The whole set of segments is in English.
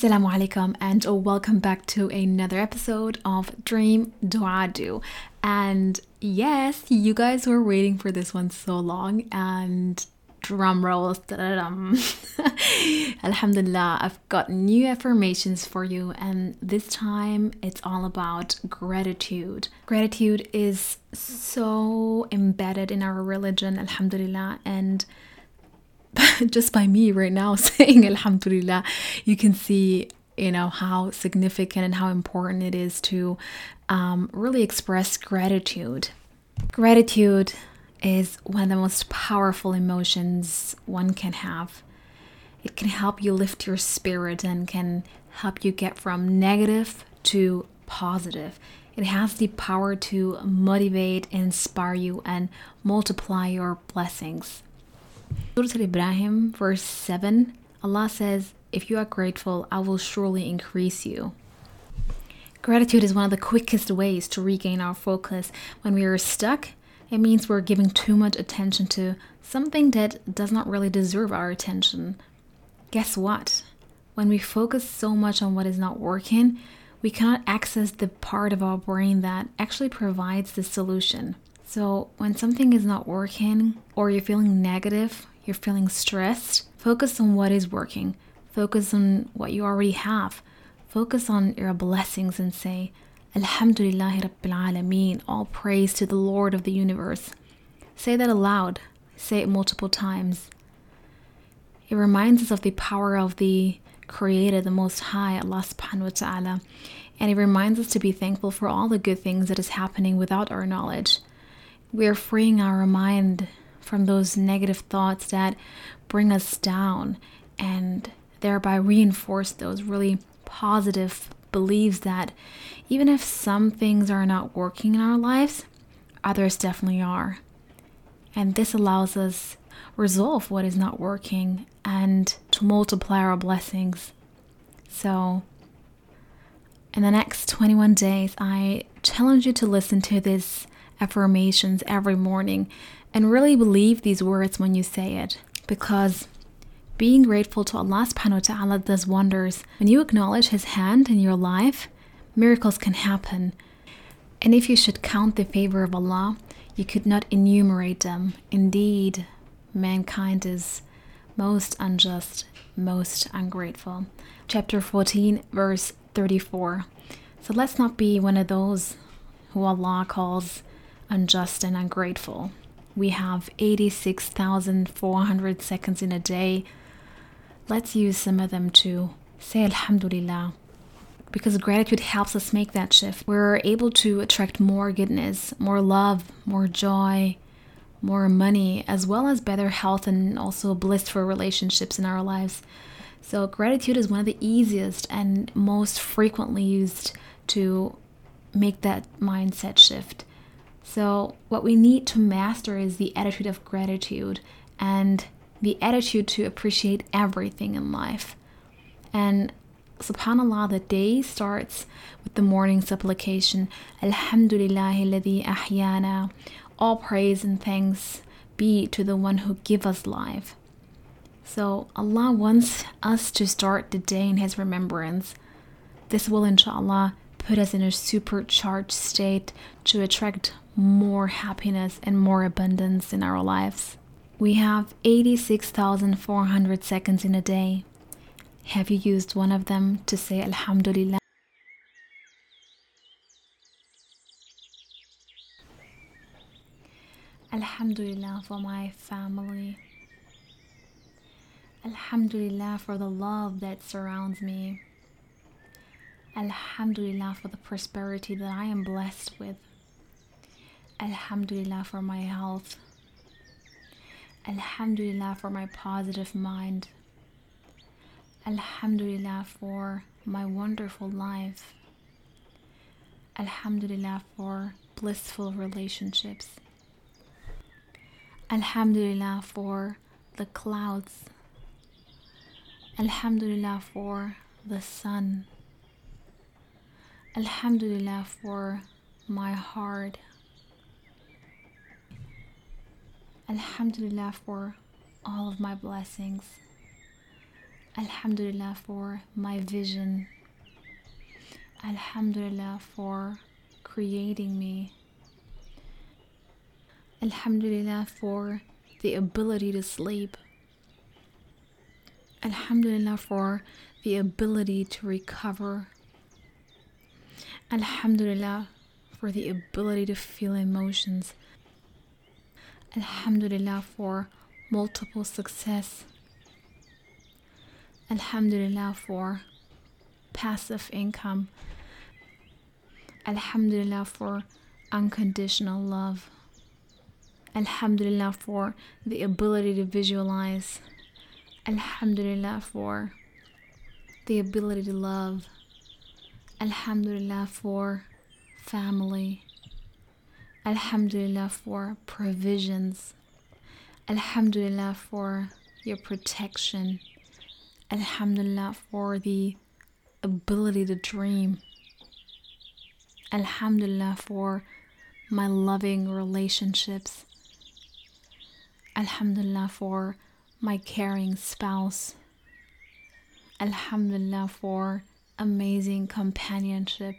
Assalamu alaikum and welcome back to another episode of Dream Dua Do. And yes, you guys were waiting for this one so long and drum rolls. Alhamdulillah, I've got new affirmations for you, and this time it's all about gratitude. Gratitude is so embedded in our religion, Alhamdulillah, and just by me right now saying Alhamdulillah, you can see you know how significant and how important it is to um, really express gratitude. Gratitude is one of the most powerful emotions one can have. It can help you lift your spirit and can help you get from negative to positive. It has the power to motivate, inspire you, and multiply your blessings. Surah Ibrahim, verse 7, Allah says, If you are grateful, I will surely increase you. Gratitude is one of the quickest ways to regain our focus when we are stuck it means we're giving too much attention to something that does not really deserve our attention. Guess what? When we focus so much on what is not working, we cannot access the part of our brain that actually provides the solution. So, when something is not working, or you're feeling negative, you're feeling stressed, focus on what is working. Focus on what you already have. Focus on your blessings and say, Alhamdulillahi Rabbil Alameen, all praise to the Lord of the universe. Say that aloud, say it multiple times. It reminds us of the power of the Creator, the Most High, Allah subhanahu wa ta'ala, and it reminds us to be thankful for all the good things that is happening without our knowledge. We are freeing our mind from those negative thoughts that bring us down and thereby reinforce those really positive believes that even if some things are not working in our lives, others definitely are. And this allows us resolve what is not working and to multiply our blessings. So in the next 21 days, I challenge you to listen to these affirmations every morning and really believe these words when you say it because being grateful to Allah subhanahu wa ta'ala does wonders. When you acknowledge His hand in your life, miracles can happen. And if you should count the favor of Allah, you could not enumerate them. Indeed, mankind is most unjust, most ungrateful. Chapter 14, verse 34. So let's not be one of those who Allah calls unjust and ungrateful. We have 86,400 seconds in a day let's use some of them to say Alhamdulillah. Because gratitude helps us make that shift. We're able to attract more goodness, more love, more joy, more money, as well as better health and also blissful relationships in our lives. So, gratitude is one of the easiest and most frequently used to make that mindset shift. So, what we need to master is the attitude of gratitude and the attitude to appreciate everything in life. And subhanallah, the day starts with the morning supplication Alhamdulillahi ahyana. All praise and thanks be to the one who give us life. So Allah wants us to start the day in His remembrance. This will inshallah put us in a supercharged state to attract more happiness and more abundance in our lives. We have 86,400 seconds in a day. Have you used one of them to say Alhamdulillah? Alhamdulillah for my family. Alhamdulillah for the love that surrounds me. Alhamdulillah for the prosperity that I am blessed with. Alhamdulillah for my health. Alhamdulillah for my positive mind. Alhamdulillah for my wonderful life. Alhamdulillah for blissful relationships. Alhamdulillah for the clouds. Alhamdulillah for the sun. Alhamdulillah for my heart. Alhamdulillah for all of my blessings. Alhamdulillah for my vision. Alhamdulillah for creating me. Alhamdulillah for the ability to sleep. Alhamdulillah for the ability to recover. Alhamdulillah for the ability to feel emotions. Alhamdulillah for multiple success. Alhamdulillah for passive income. Alhamdulillah for unconditional love. Alhamdulillah for the ability to visualize. Alhamdulillah for the ability to love. Alhamdulillah for family. Alhamdulillah for provisions. Alhamdulillah for your protection. Alhamdulillah for the ability to dream. Alhamdulillah for my loving relationships. Alhamdulillah for my caring spouse. Alhamdulillah for amazing companionship.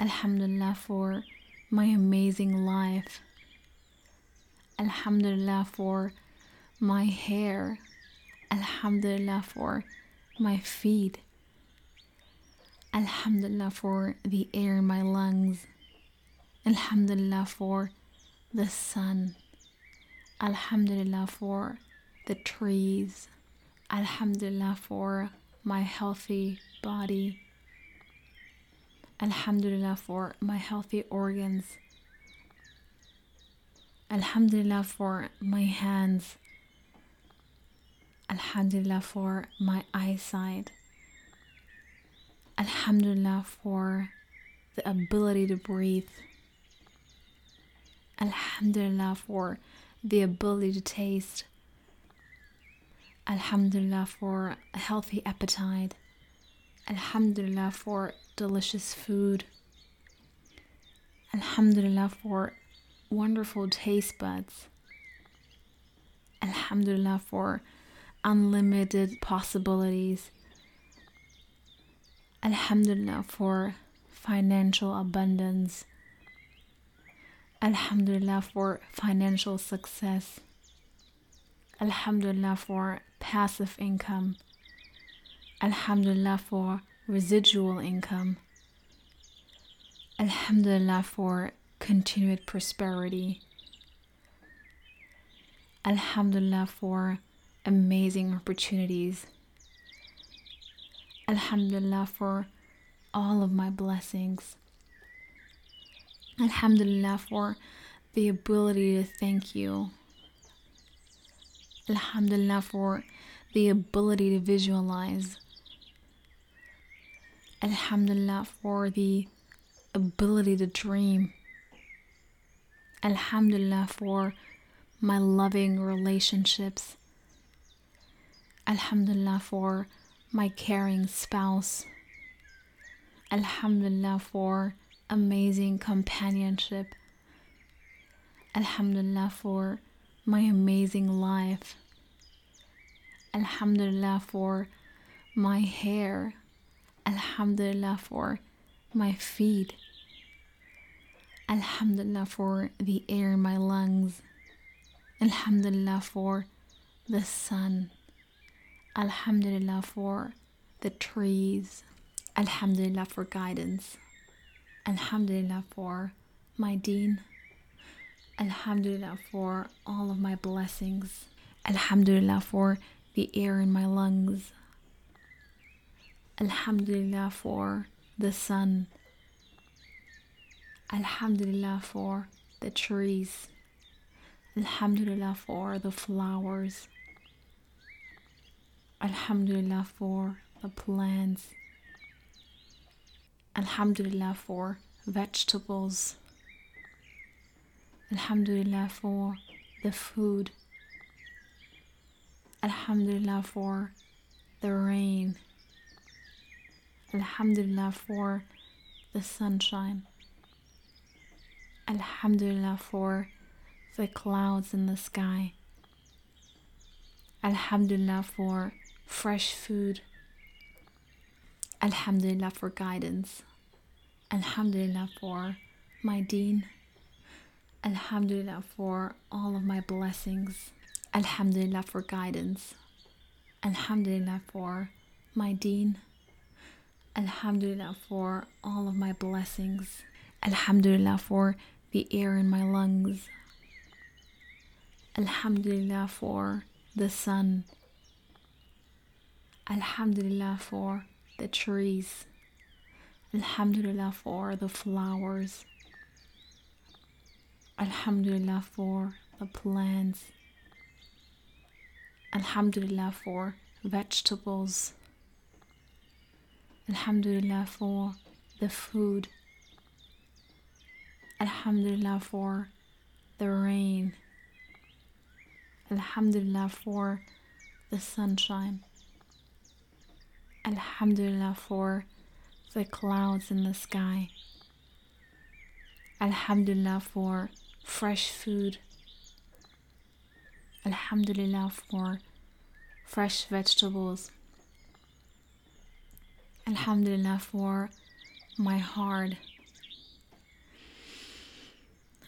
Alhamdulillah for my amazing life. Alhamdulillah for my hair. Alhamdulillah for my feet. Alhamdulillah for the air in my lungs. Alhamdulillah for the sun. Alhamdulillah for the trees. Alhamdulillah for my healthy body. Alhamdulillah for my healthy organs. Alhamdulillah for my hands. Alhamdulillah for my eyesight. Alhamdulillah for the ability to breathe. Alhamdulillah for the ability to taste. Alhamdulillah for a healthy appetite. Alhamdulillah for delicious food. Alhamdulillah for wonderful taste buds. Alhamdulillah for unlimited possibilities. Alhamdulillah for financial abundance. Alhamdulillah for financial success. Alhamdulillah for passive income. Alhamdulillah for residual income. Alhamdulillah for continued prosperity. Alhamdulillah for amazing opportunities. Alhamdulillah for all of my blessings. Alhamdulillah for the ability to thank you. Alhamdulillah for the ability to visualize. Alhamdulillah for the ability to dream. Alhamdulillah for my loving relationships. Alhamdulillah for my caring spouse. Alhamdulillah for amazing companionship. Alhamdulillah for my amazing life. Alhamdulillah for my hair. Alhamdulillah for my feet. Alhamdulillah for the air in my lungs. Alhamdulillah for the sun. Alhamdulillah for the trees. Alhamdulillah for guidance. Alhamdulillah for my deen. Alhamdulillah for all of my blessings. Alhamdulillah for the air in my lungs. Alhamdulillah for the sun. Alhamdulillah for the trees. Alhamdulillah for the flowers. Alhamdulillah for the plants. Alhamdulillah for vegetables. Alhamdulillah for the food. Alhamdulillah for the rain. Alhamdulillah for the sunshine. Alhamdulillah for the clouds in the sky. Alhamdulillah for fresh food. Alhamdulillah for guidance. Alhamdulillah for my deen. Alhamdulillah for all of my blessings. Alhamdulillah for guidance. Alhamdulillah for my deen. Alhamdulillah for all of my blessings. Alhamdulillah for the air in my lungs. Alhamdulillah for the sun. Alhamdulillah for the trees. Alhamdulillah for the flowers. Alhamdulillah for the plants. Alhamdulillah for vegetables. Alhamdulillah for the food. Alhamdulillah for the rain. Alhamdulillah for the sunshine. Alhamdulillah for the clouds in the sky. Alhamdulillah for fresh food. Alhamdulillah for fresh vegetables. Alhamdulillah for my heart.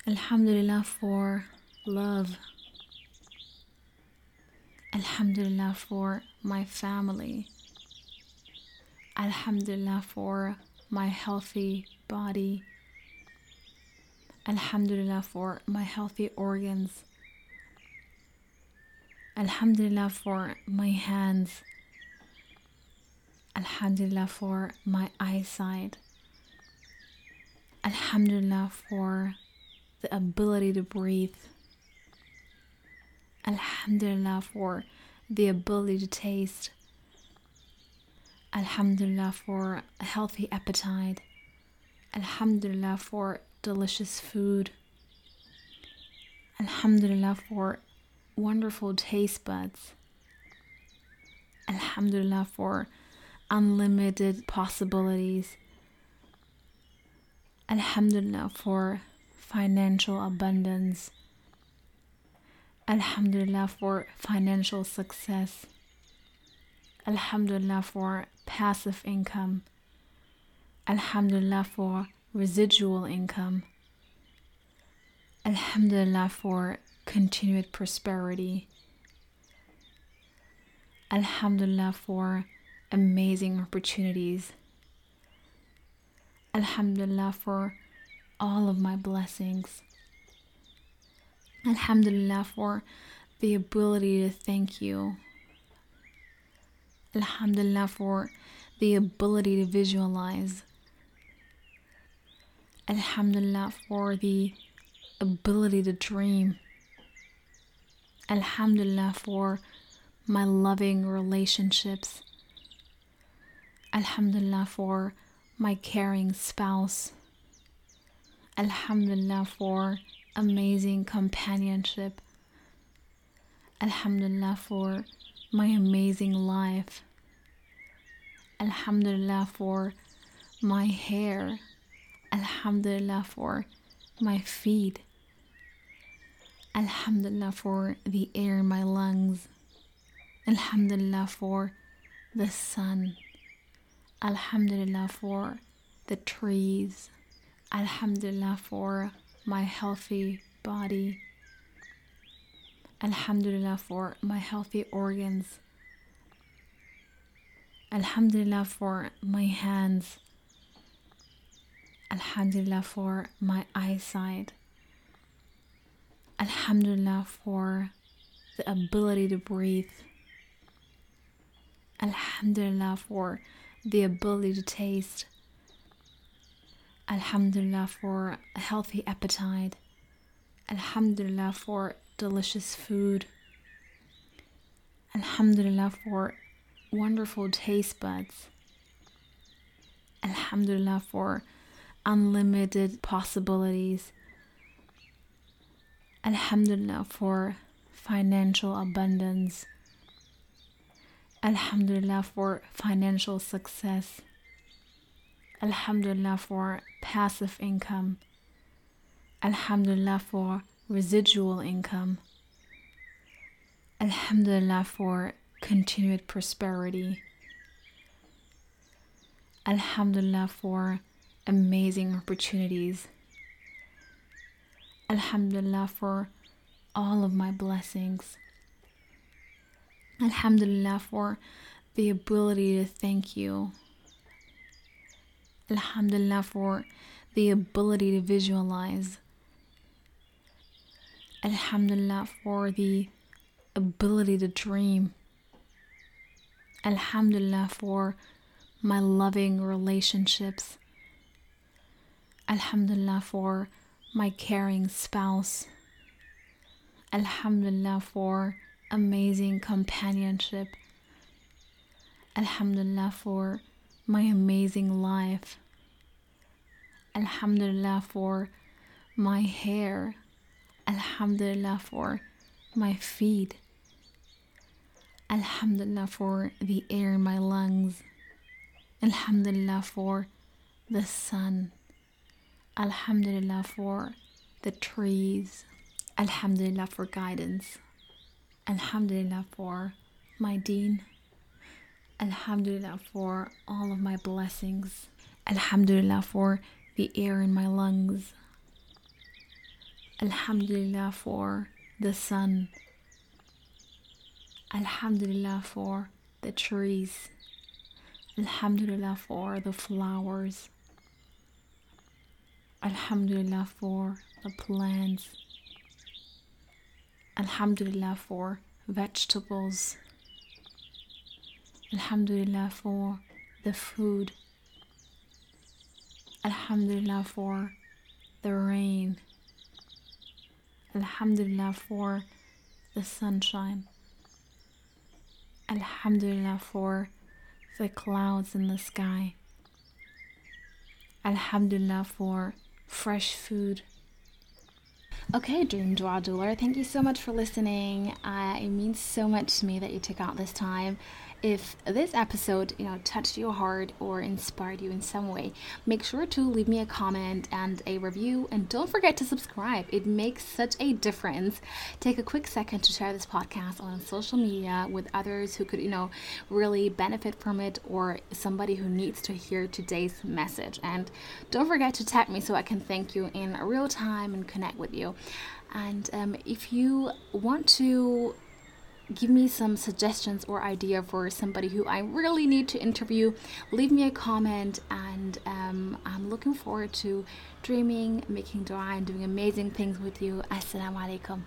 Alhamdulillah for love. Alhamdulillah for my family. Alhamdulillah for my healthy body. Alhamdulillah for my healthy organs. Alhamdulillah for my hands. Alhamdulillah for my eyesight. Alhamdulillah for the ability to breathe. Alhamdulillah for the ability to taste. Alhamdulillah for a healthy appetite. Alhamdulillah for delicious food. Alhamdulillah for wonderful taste buds. Alhamdulillah for unlimited possibilities. Alhamdulillah for financial abundance. Alhamdulillah for financial success. Alhamdulillah for passive income. Alhamdulillah for residual income. Alhamdulillah for continued prosperity. Alhamdulillah for amazing opportunities. Alhamdulillah for all of my blessings. Alhamdulillah for the ability to thank you. Alhamdulillah for the ability to visualize. Alhamdulillah for the ability to dream. Alhamdulillah for my loving relationships. Alhamdulillah for my caring spouse. Alhamdulillah for amazing companionship. Alhamdulillah for my amazing life. Alhamdulillah for my hair. Alhamdulillah for my feet. Alhamdulillah for the air in my lungs. Alhamdulillah for the sun. Alhamdulillah for the trees. Alhamdulillah for my healthy body. Alhamdulillah for my healthy organs. Alhamdulillah for my hands. Alhamdulillah for my eyesight. Alhamdulillah for the ability to breathe. Alhamdulillah for the ability to taste. Alhamdulillah for a healthy appetite. Alhamdulillah for delicious food. Alhamdulillah for wonderful taste buds. Alhamdulillah for unlimited possibilities. Alhamdulillah for financial abundance. Alhamdulillah for financial success. Alhamdulillah for passive income. Alhamdulillah for residual income. Alhamdulillah for continued prosperity. Alhamdulillah for amazing opportunities. Alhamdulillah for all of my blessings. Alhamdulillah for the ability to thank you. Alhamdulillah for the ability to visualize. Alhamdulillah for the ability to dream. Alhamdulillah for my loving relationships. Alhamdulillah for my caring spouse. Alhamdulillah for amazing companionship. Alhamdulillah for my amazing life. Alhamdulillah for my hair. Alhamdulillah for my feet. Alhamdulillah for the air in my lungs. Alhamdulillah for the sun. Alhamdulillah for the trees. Alhamdulillah for guidance. Alhamdulillah for my deen. Alhamdulillah for all of my blessings. Alhamdulillah for the air in my lungs. Alhamdulillah for the sun. Alhamdulillah for the trees. Alhamdulillah for the flowers. Alhamdulillah for the plants. Alhamdulillah for vegetables. Alhamdulillah for the food. Alhamdulillah for the rain. Alhamdulillah for the sunshine. Alhamdulillah for the clouds in the sky. Alhamdulillah for fresh food. Okay, Dream Dua Doer, thank you so much for listening. Uh, it means so much to me that you took out this time if this episode you know touched your heart or inspired you in some way make sure to leave me a comment and a review. And don't forget to subscribe. It makes such a difference. Take a quick second to share this podcast on social media with others who could you know really benefit from it or somebody who needs to hear today's message. And don't forget to tag me so i can thank you in real time and connect with you. And um, if you want to give me some suggestions or idea for somebody who I really need to interview, leave me a comment. And um, I'm looking forward to dreaming, making dua, and doing amazing things with you. Assalamu alaikum.